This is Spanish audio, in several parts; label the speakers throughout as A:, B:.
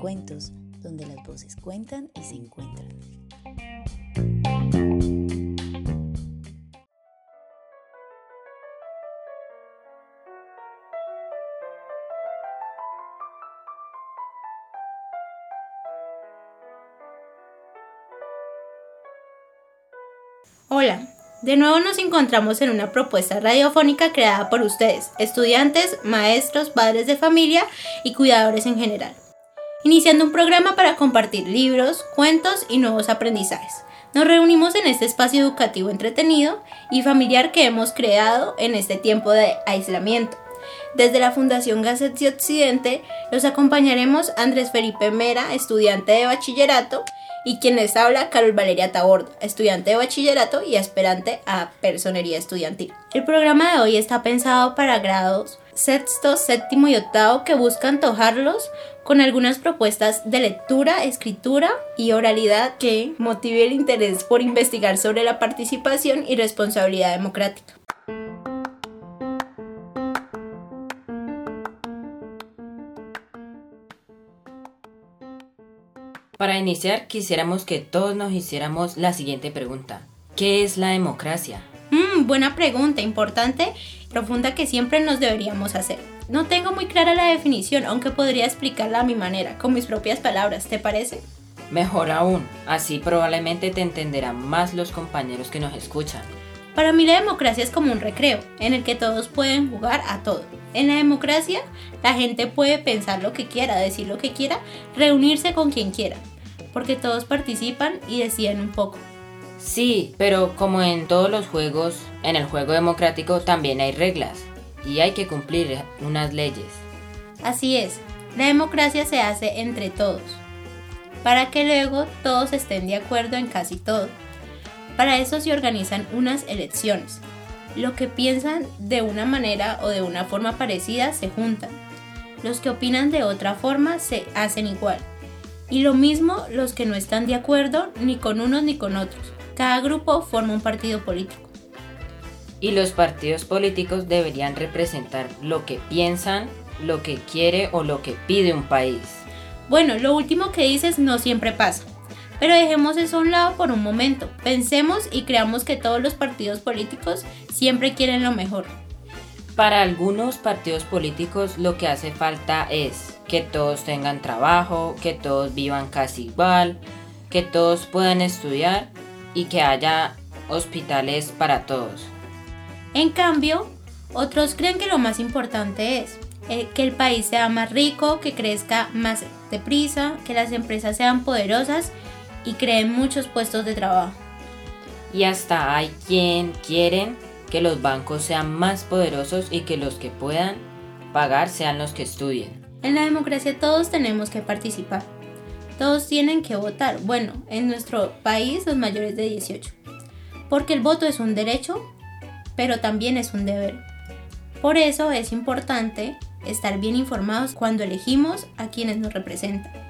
A: Cuentos, donde las voces cuentan y se encuentran.
B: Hola, de nuevo nos encontramos en una propuesta radiofónica creada por ustedes, estudiantes, maestros, padres de familia y cuidadores en general, iniciando un programa para compartir libros, cuentos y nuevos aprendizajes. Nos reunimos en este espacio educativo entretenido y familiar que hemos creado en este tiempo de aislamiento. Desde la Fundación Gasset Occidente los acompañaremos Andrés Felipe Mera, estudiante de bachillerato, y quien les habla, Carol Valeria Tabordo, estudiante de bachillerato y aspirante a personería estudiantil. El programa de hoy está pensado para grados sexto, séptimo y octavo que buscan antojarlos con algunas propuestas de lectura, escritura y oralidad que motive el interés por investigar sobre la participación y responsabilidad democrática.
C: Para iniciar, quisiéramos que todos nos hiciéramos la siguiente pregunta. ¿Qué es la democracia?
B: Mm, buena pregunta, importante, profunda que siempre nos deberíamos hacer. No tengo muy clara la definición, aunque podría explicarla a mi manera, con mis propias palabras, ¿te parece?
C: Mejor aún, así probablemente te entenderán más los compañeros que nos escuchan.
B: Para mí la democracia es como un recreo, en el que todos pueden jugar a todo. En la democracia, la gente puede pensar lo que quiera, decir lo que quiera, reunirse con quien quiera, porque todos participan y deciden un poco.
C: Sí, pero como en todos los juegos, en el juego democrático también hay reglas y hay que cumplir unas leyes.
B: Así es, la democracia se hace entre todos, para que luego todos estén de acuerdo en casi todo. Para eso se organizan unas elecciones. Lo que piensan de una manera o de una forma parecida se juntan. Los que opinan de otra forma se hacen igual. Y lo mismo los que no están de acuerdo ni con unos ni con otros. Cada grupo forma un partido político.
C: Y los partidos políticos deberían representar lo que piensan, lo que quiere o lo que pide un país.
B: Bueno, lo último que dices no siempre pasa. Pero dejemos eso a un lado por un momento. Pensemos y creamos que todos los partidos políticos siempre quieren lo mejor.
C: Para algunos partidos políticos lo que hace falta es que todos tengan trabajo, que todos vivan casi igual, que todos puedan estudiar y que haya hospitales para todos.
B: En cambio, otros creen que lo más importante es eh, que el país sea más rico, que crezca más deprisa, que las empresas sean poderosas y creen muchos puestos de trabajo.
C: Y hasta hay quien quieren que los bancos sean más poderosos y que los que puedan pagar sean los que estudien.
B: En la democracia todos tenemos que participar. Todos tienen que votar. Bueno, en nuestro país los mayores de 18. Porque el voto es un derecho, pero también es un deber. Por eso es importante estar bien informados cuando elegimos a quienes nos representan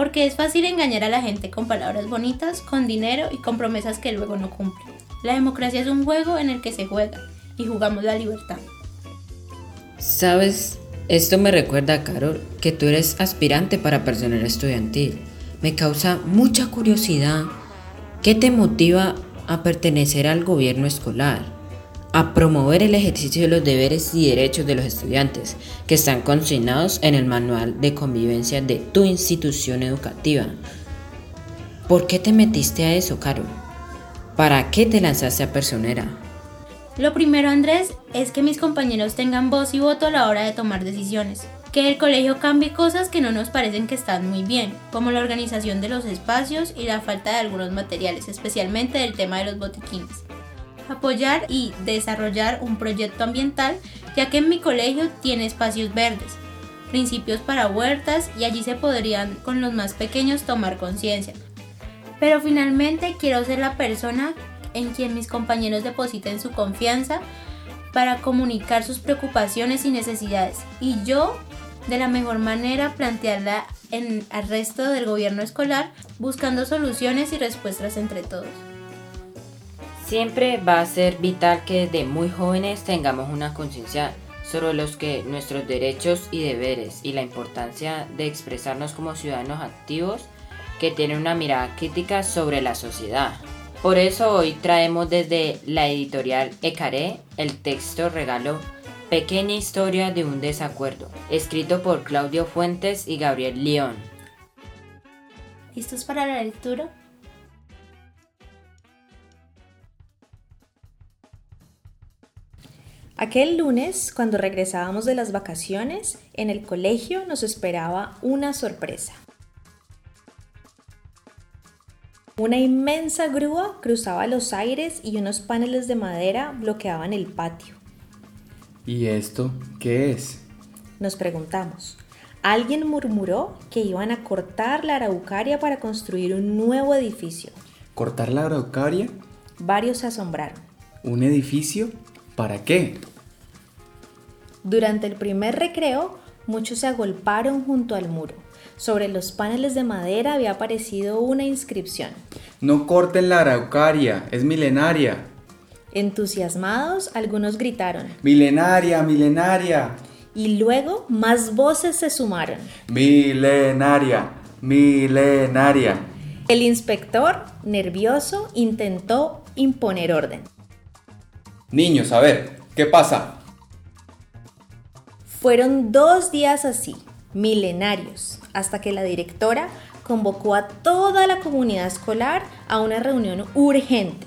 B: porque es fácil engañar a la gente con palabras bonitas, con dinero y con promesas que luego no cumplen. La democracia es un juego en el que se juega y jugamos la libertad.
C: Sabes, esto me recuerda, Carol, que tú eres aspirante para personal estudiantil. Me causa mucha curiosidad. ¿Qué te motiva a pertenecer al gobierno escolar? A promover el ejercicio de los deberes y derechos de los estudiantes que están consignados en el manual de convivencia de tu institución educativa. ¿Por qué te metiste a eso, Caro? ¿Para qué te lanzaste a personera?
B: Lo primero, Andrés, es que mis compañeros tengan voz y voto a la hora de tomar decisiones. Que el colegio cambie cosas que no nos parecen que están muy bien, como la organización de los espacios y la falta de algunos materiales, especialmente del tema de los botiquines. Apoyar y desarrollar un proyecto ambiental, ya que en mi colegio tiene espacios verdes, principios para huertas y allí se podrían con los más pequeños tomar conciencia. Pero finalmente quiero ser la persona en quien mis compañeros depositen su confianza para comunicar sus preocupaciones y necesidades y yo de la mejor manera plantearla en, al resto del gobierno escolar buscando soluciones y respuestas entre todos.
C: Siempre va a ser vital que desde muy jóvenes tengamos una conciencia sobre los que nuestros derechos y deberes y la importancia de expresarnos como ciudadanos activos que tienen una mirada crítica sobre la sociedad. Por eso hoy traemos desde la editorial Ecaré el texto regalo Pequeña historia de un desacuerdo, escrito por Claudio Fuentes y Gabriel León.
B: ¿Listos para la lectura?
D: Aquel lunes, cuando regresábamos de las vacaciones, en el colegio nos esperaba una sorpresa. Una inmensa grúa cruzaba los aires y unos paneles de madera bloqueaban el patio.
E: ¿Y esto qué es?
D: Nos preguntamos. Alguien murmuró que iban a cortar la araucaria para construir un nuevo edificio.
E: ¿Cortar la araucaria?
D: Varios se asombraron.
E: ¿Un edificio? ¿Para qué?
D: Durante el primer recreo, muchos se agolparon junto al muro. Sobre los paneles de madera había aparecido una inscripción.
E: No corten la araucaria, es milenaria.
D: Entusiasmados, algunos gritaron.
E: Milenaria, milenaria.
D: Y luego más voces se sumaron.
E: Milenaria, milenaria.
D: El inspector, nervioso, intentó imponer orden.
E: Niños, a ver, ¿qué pasa?
D: Fueron dos días así, milenarios, hasta que la directora convocó a toda la comunidad escolar a una reunión urgente.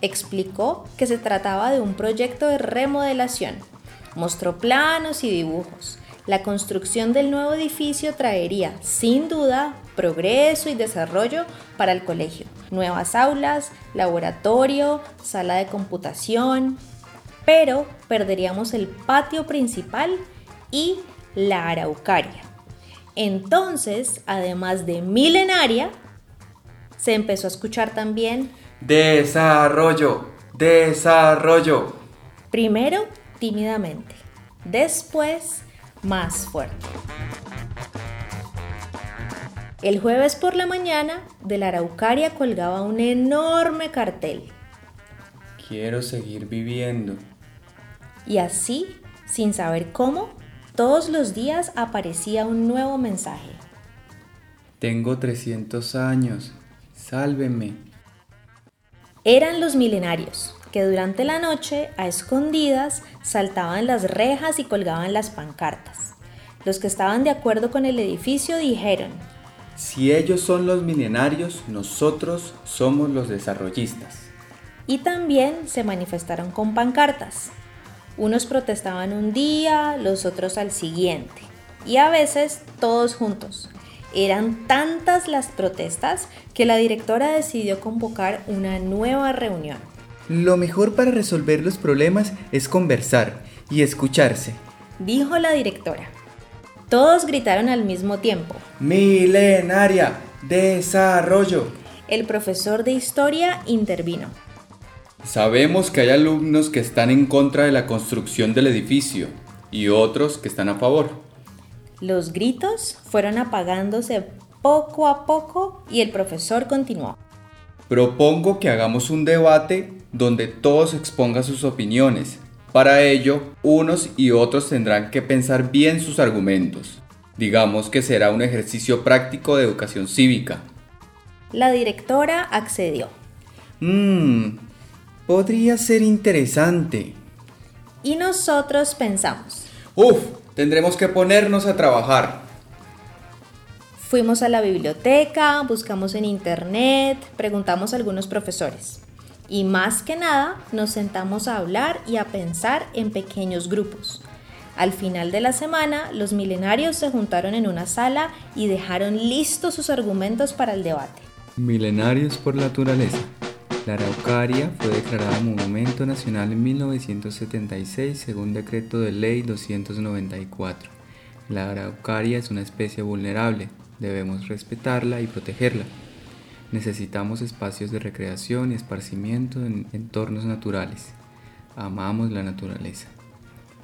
D: Explicó que se trataba de un proyecto de remodelación. Mostró planos y dibujos. La construcción del nuevo edificio traería, sin duda, progreso y desarrollo para el colegio. Nuevas aulas, laboratorio, sala de computación. Pero perderíamos el patio principal y la araucaria. Entonces, además de milenaria, se empezó a escuchar también
E: Desarrollo, desarrollo.
D: primero tímidamente, después más fuerte. El jueves por la mañana de la araucaria colgaba un enorme cartel
E: Quiero seguir viviendo.
D: y así, sin saber cómo, todos los días aparecía un nuevo mensaje.
E: Tengo 300 años. Sálveme.
D: Eran los milenarios, que durante la noche, a escondidas, saltaban las rejas y colgaban las pancartas. Los que estaban de acuerdo con el edificio dijeron,
E: Si ellos son los milenarios, nosotros somos los desarrollistas.
D: y también se manifestaron con pancartas. Unos protestaban un día, los otros al siguiente, y a veces todos juntos. Eran tantas las protestas que la directora decidió convocar una nueva reunión.
E: Lo mejor para resolver los problemas es conversar y escucharse.
D: Dijo la directora. Todos gritaron al mismo tiempo.
E: Milenaria, desarrollo.
D: El profesor de historia intervino.
E: Sabemos que hay alumnos que están en contra de la construcción del edificio y otros que están a favor.
D: Los gritos fueron apagándose poco a poco y el profesor continuó.
E: Propongo que hagamos un debate donde todos expongan sus opiniones. Para ello, unos y otros tendrán que pensar bien sus argumentos. Digamos que será un ejercicio práctico de educación cívica.
D: La directora accedió.
E: Mmm, podría ser interesante.
D: Y nosotros pensamos.
E: Uf, tendremos que ponernos a trabajar.
D: Fuimos a la biblioteca, buscamos en internet, preguntamos a algunos profesores. Y más que nada, nos sentamos a hablar y a pensar en pequeños grupos. Al final de la semana, los milenarios se juntaron en una sala y dejaron listos sus argumentos para el debate.
E: Milenarios por naturaleza. La Araucaria fue declarada Monumento Nacional en 1976 según decreto de ley 294. La Araucaria es una especie vulnerable, debemos respetarla y protegerla. Necesitamos espacios de recreación y esparcimiento en entornos naturales. Amamos la naturaleza.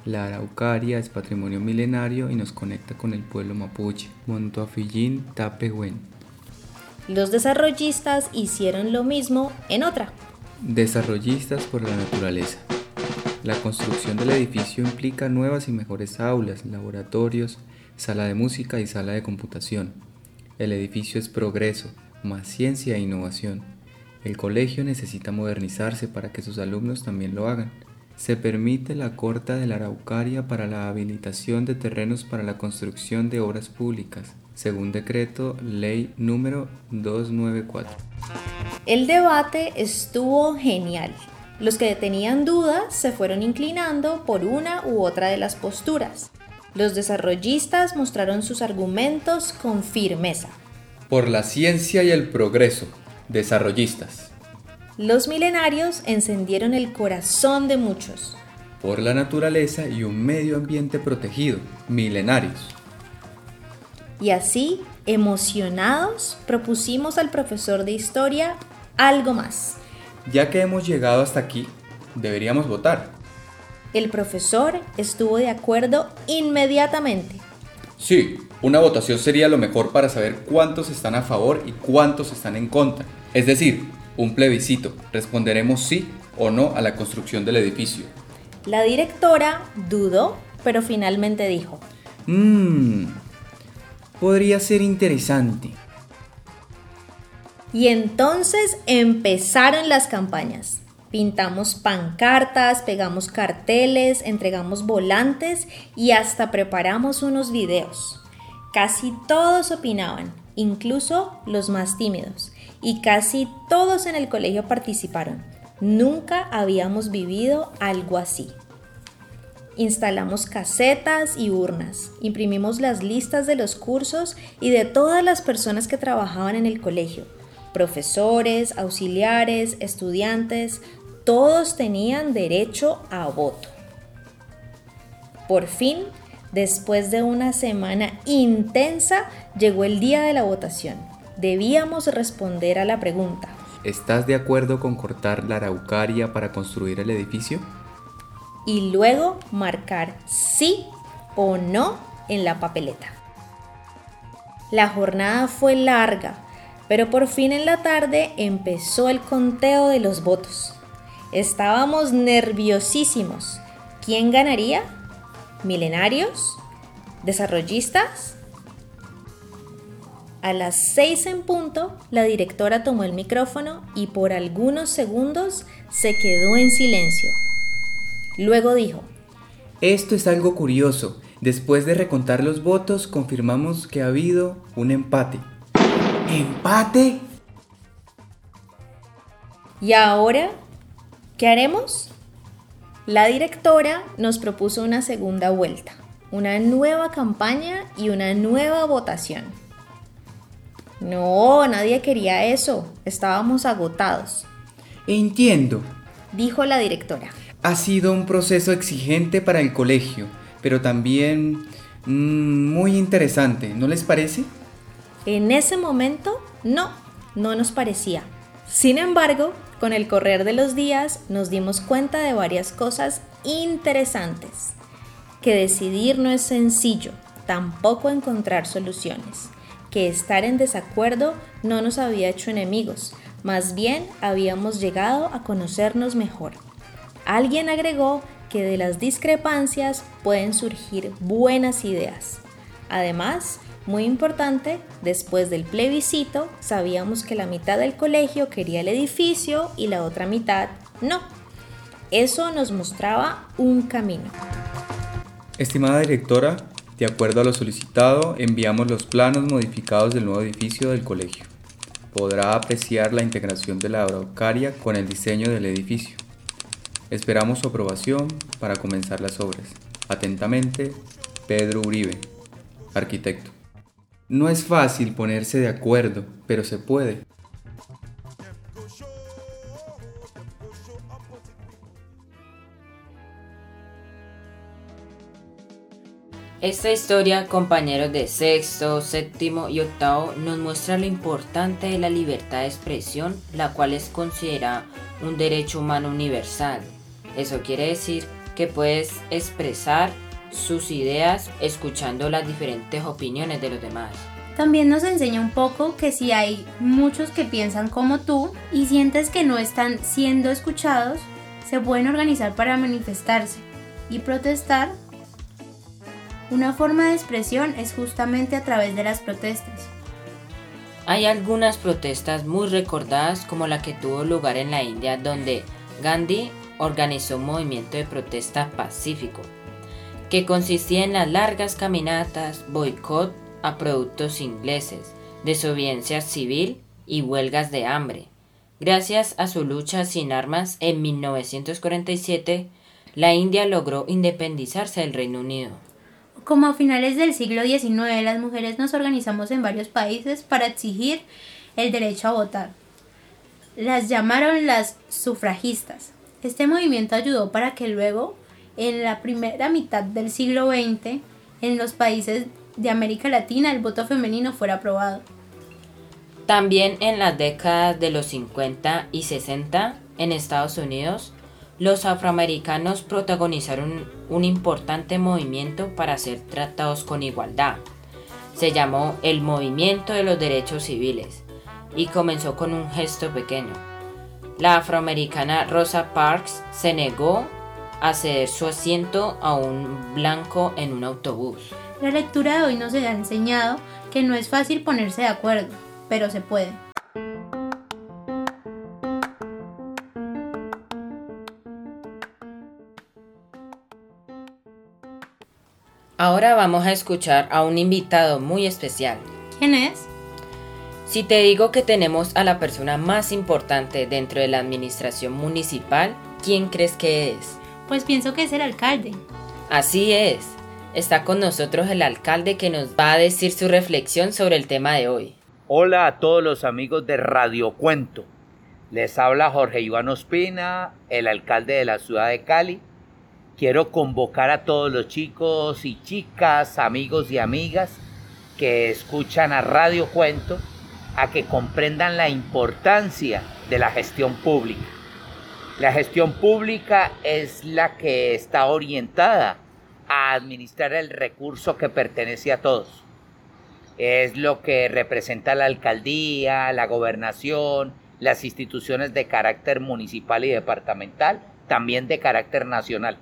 E: La Araucaria es patrimonio milenario y nos conecta con el pueblo mapuche, Montoafillín Tapehuen.
D: Los desarrollistas hicieron lo mismo en otra.
E: Desarrollistas por la naturaleza. La construcción del edificio implica nuevas y mejores aulas, laboratorios, sala de música y sala de computación. El edificio es progreso, más ciencia e innovación. El colegio necesita modernizarse para que sus alumnos también lo hagan. Se permite la corta de la Araucaria para la habilitación de terrenos para la construcción de obras públicas, según decreto ley número 294.
D: El debate estuvo genial. Los que tenían dudas se fueron inclinando por una u otra de las posturas. Los desarrollistas mostraron sus argumentos con firmeza.
E: Por la ciencia y el progreso, desarrollistas.
D: Los milenarios encendieron el corazón de muchos.
E: Por la naturaleza y un medio ambiente protegido, milenarios.
D: Y así, emocionados, propusimos al profesor de historia algo más.
E: Ya que hemos llegado hasta aquí, deberíamos votar.
D: El profesor estuvo de acuerdo inmediatamente.
E: Sí, una votación sería lo mejor para saber cuántos están a favor y cuántos están en contra. Es decir, un plebiscito. Responderemos sí o no a la construcción del edificio.
D: La directora dudó, pero finalmente dijo,
C: Mmm, podría ser interesante.
D: Y entonces empezaron las campañas. Pintamos pancartas, pegamos carteles, entregamos volantes y hasta preparamos unos videos. Casi todos opinaban, incluso los más tímidos, y casi todos en el colegio participaron. Nunca habíamos vivido algo así. Instalamos casetas y urnas, imprimimos las listas de los cursos y de todas las personas que trabajaban en el colegio. Profesores, auxiliares, estudiantes, todos tenían derecho a voto. Por fin, después de una semana intensa, llegó el día de la votación. Debíamos responder a la pregunta.
E: ¿Estás de acuerdo con cortar la araucaria para construir el edificio?
D: y luego marcar sí o no en la papeleta. La jornada fue larga, pero por fin en la tarde empezó el conteo de los votos. Estábamos nerviosísimos. ¿Quién ganaría? ¿Milenarios? ¿Desarrollistas? A las seis en punto, la directora tomó el micrófono y por algunos segundos se quedó en silencio. Luego dijo,
C: Esto es algo curioso. Después de recontar los votos, confirmamos que ha habido un empate. ¿Empate?
D: ¿y ahora qué haremos? La directora nos propuso una segunda vuelta, una nueva campaña y una nueva votación. No, nadie quería eso, estábamos agotados,
C: Entiendo.
D: dijo la directora.
C: Ha sido un proceso exigente para el colegio, pero también mm, muy interesante, ¿no les parece?
D: En ese momento, no, no nos parecía. Sin embargo, con el correr de los días nos dimos cuenta de varias cosas interesantes. Que decidir no es sencillo, tampoco encontrar soluciones. Que estar en desacuerdo no nos había hecho enemigos, más bien habíamos llegado a conocernos mejor. Alguien agregó que de las discrepancias pueden surgir buenas ideas. Además, muy importante, después del plebiscito sabíamos que la mitad del colegio quería el edificio y la otra mitad no. Eso nos mostraba un camino.
E: Estimada directora, de acuerdo a lo solicitado, enviamos los planos modificados del nuevo edificio del colegio. Podrá apreciar la integración de la araucaria con el diseño del edificio. Esperamos su aprobación para comenzar las obras. Atentamente, Pedro Uribe, arquitecto. No es fácil ponerse de acuerdo, pero se puede.
C: Esta historia, compañeros de sexto, séptimo y octavo, nos muestra lo importante de la libertad de expresión, la cual es considerada un derecho humano universal. Eso quiere decir que puedes expresar sus ideas escuchando las diferentes opiniones de los demás.
B: También nos enseña un poco que si hay muchos que piensan como tú y sientes que no están siendo escuchados, se pueden organizar para manifestarse y protestar. Una forma de expresión es justamente a través de las protestas.
C: Hay algunas protestas muy recordadas como la que tuvo lugar en la India donde Gandhi organizó un movimiento de protesta pacífico que consistía en las largas caminatas, boicot a productos ingleses, desobediencia civil y huelgas de hambre. Gracias a su lucha sin armas en 1947, la India logró independizarse del Reino Unido.
B: Como a finales del siglo XIX, las mujeres nos organizamos en varios países para exigir el derecho a votar. Las llamaron las sufragistas. Este movimiento ayudó para que luego, en la primera mitad del siglo XX, en los países de América Latina el voto femenino fuera aprobado.
C: También en las décadas de los 50 y 60 en Estados Unidos, los afroamericanos protagonizaron un importante movimiento para ser tratados con igualdad. Se llamó el Movimiento de los Derechos Civiles y comenzó con un gesto pequeño. La afroamericana Rosa Parks se negó a ceder su asiento a un blanco en un autobús.
B: La lectura de hoy nos ha enseñado que no es fácil ponerse de acuerdo, pero se puede.
C: Ahora vamos a escuchar a un invitado muy especial.
B: ¿Quién es?
C: Si te digo que tenemos a la persona más importante dentro de la administración municipal, ¿quién crees que es?
B: Pues pienso que es el alcalde.
C: Así es. Está con nosotros el alcalde que nos va a decir su reflexión sobre el tema de hoy.
F: Hola a todos los amigos de Radio Cuento. Les habla Jorge Iván Ospina, el alcalde de la ciudad de Cali. Quiero convocar a todos los chicos y chicas, amigos y amigas que escuchan a Radio Cuento a que comprendan la importancia de la gestión pública. La gestión pública es la que está orientada a administrar el recurso que pertenece a todos. Es lo que representa la alcaldía, la gobernación, las instituciones de carácter municipal y departamental, también de carácter nacional.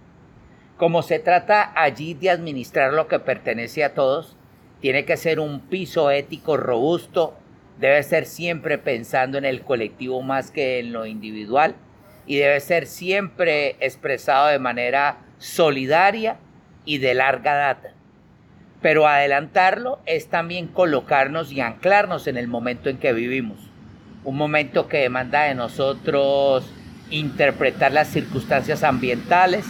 F: Como se trata allí de administrar lo que pertenece a todos, tiene que ser un piso ético robusto, debe ser siempre pensando en el colectivo más que en lo individual y debe ser siempre expresado de manera solidaria y de larga data. Pero adelantarlo es también colocarnos y anclarnos en el momento en que vivimos. Un momento que demanda de nosotros interpretar las circunstancias ambientales,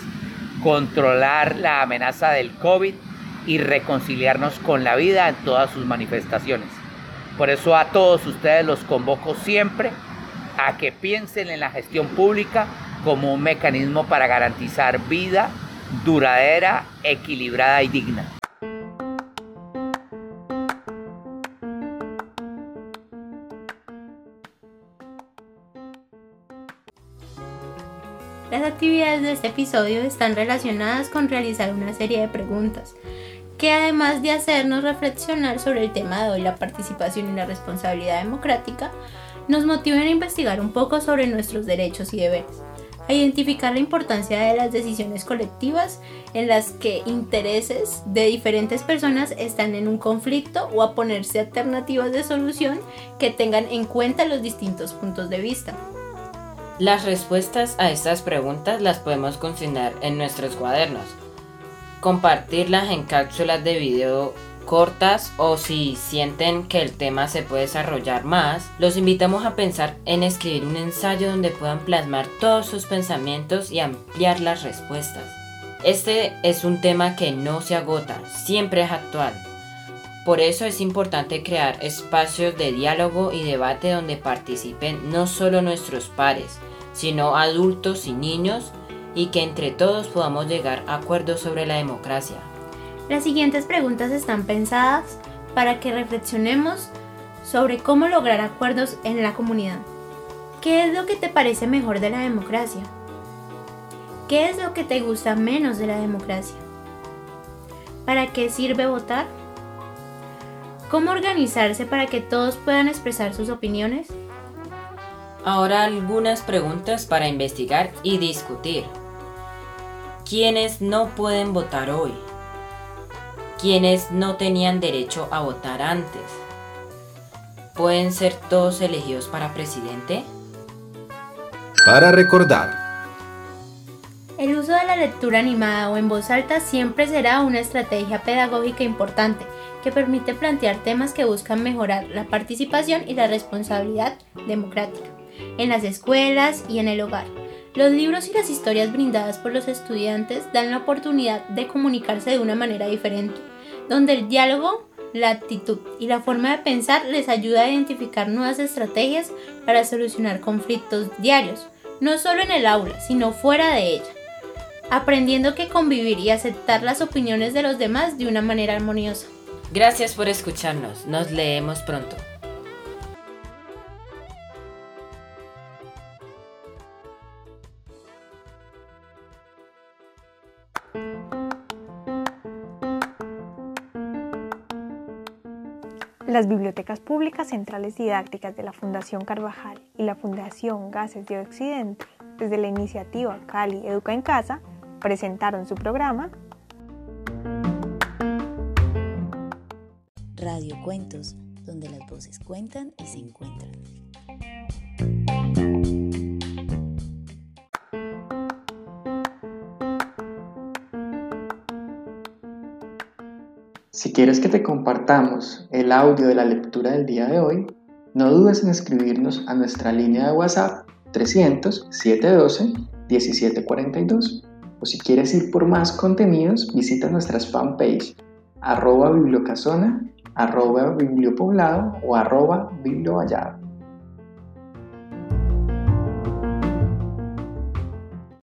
F: controlar la amenaza del COVID y reconciliarnos con la vida en todas sus manifestaciones. Por eso a todos ustedes los convoco siempre a que piensen en la gestión pública como un mecanismo para garantizar vida, duradera, equilibrada y digna.
B: Las actividades de este episodio están relacionadas con realizar una serie de preguntas que además de hacernos reflexionar sobre el tema de hoy, la participación y la responsabilidad democrática, nos motivan a investigar un poco sobre nuestros derechos y deberes a identificar la importancia de las decisiones colectivas en las que intereses de diferentes personas están en un conflicto o a ponerse alternativas de solución que tengan en cuenta los distintos puntos de vista.
C: Las respuestas a estas preguntas las podemos consignar en nuestros cuadernos, compartirlas en cápsulas de video cortas o si sienten que el tema se puede desarrollar más, los invitamos a pensar en escribir un ensayo donde puedan plasmar todos sus pensamientos y ampliar las respuestas. Este es un tema que no se agota, siempre es actual. Por eso es importante crear espacios de diálogo y debate donde participen no solo nuestros pares, sino adultos y niños y que entre todos podamos llegar a acuerdos sobre la democracia.
B: Las siguientes preguntas están pensadas para que reflexionemos sobre cómo lograr acuerdos en la comunidad. ¿Qué es lo que te parece mejor de la democracia? ¿Qué es lo que te gusta menos de la democracia? ¿Para qué sirve votar? ¿Cómo organizarse para que todos puedan expresar sus opiniones?
C: Ahora algunas preguntas para investigar y discutir. ¿Quiénes no pueden votar hoy? ¿Quiénes no tenían derecho a votar antes? ¿Pueden ser todos elegidos para presidente?
G: Para recordar.
B: El uso de la lectura animada o en voz alta siempre será una estrategia pedagógica importante que permite plantear temas que buscan mejorar la participación y la responsabilidad democrática en las escuelas y en el hogar. Los libros y las historias brindadas por los estudiantes dan la oportunidad de comunicarse de una manera diferente, donde el diálogo, la actitud y la forma de pensar les ayuda a identificar nuevas estrategias para solucionar conflictos diarios, no solo en el aula, sino fuera de ella, aprendiendo que convivir y aceptar las opiniones de los demás de una manera armoniosa.
C: Gracias por escucharnos, nos leemos pronto.
H: Las bibliotecas públicas centrales didácticas de la Fundación Carvajal y la Fundación Gases de Occidente, desde la iniciativa Cali Educa en Casa, presentaron su programa
A: Radio Cuentos, donde las voces cuentan y se encuentran.
I: Si quieres que te compartamos el audio de la lectura del día de hoy, no dudes en escribirnos a nuestra línea de WhatsApp 300 712 1742 o si quieres ir por más contenidos visita nuestras fanpage arroba bibliocasona, arroba bibliopoblado o arroba bibliovallado.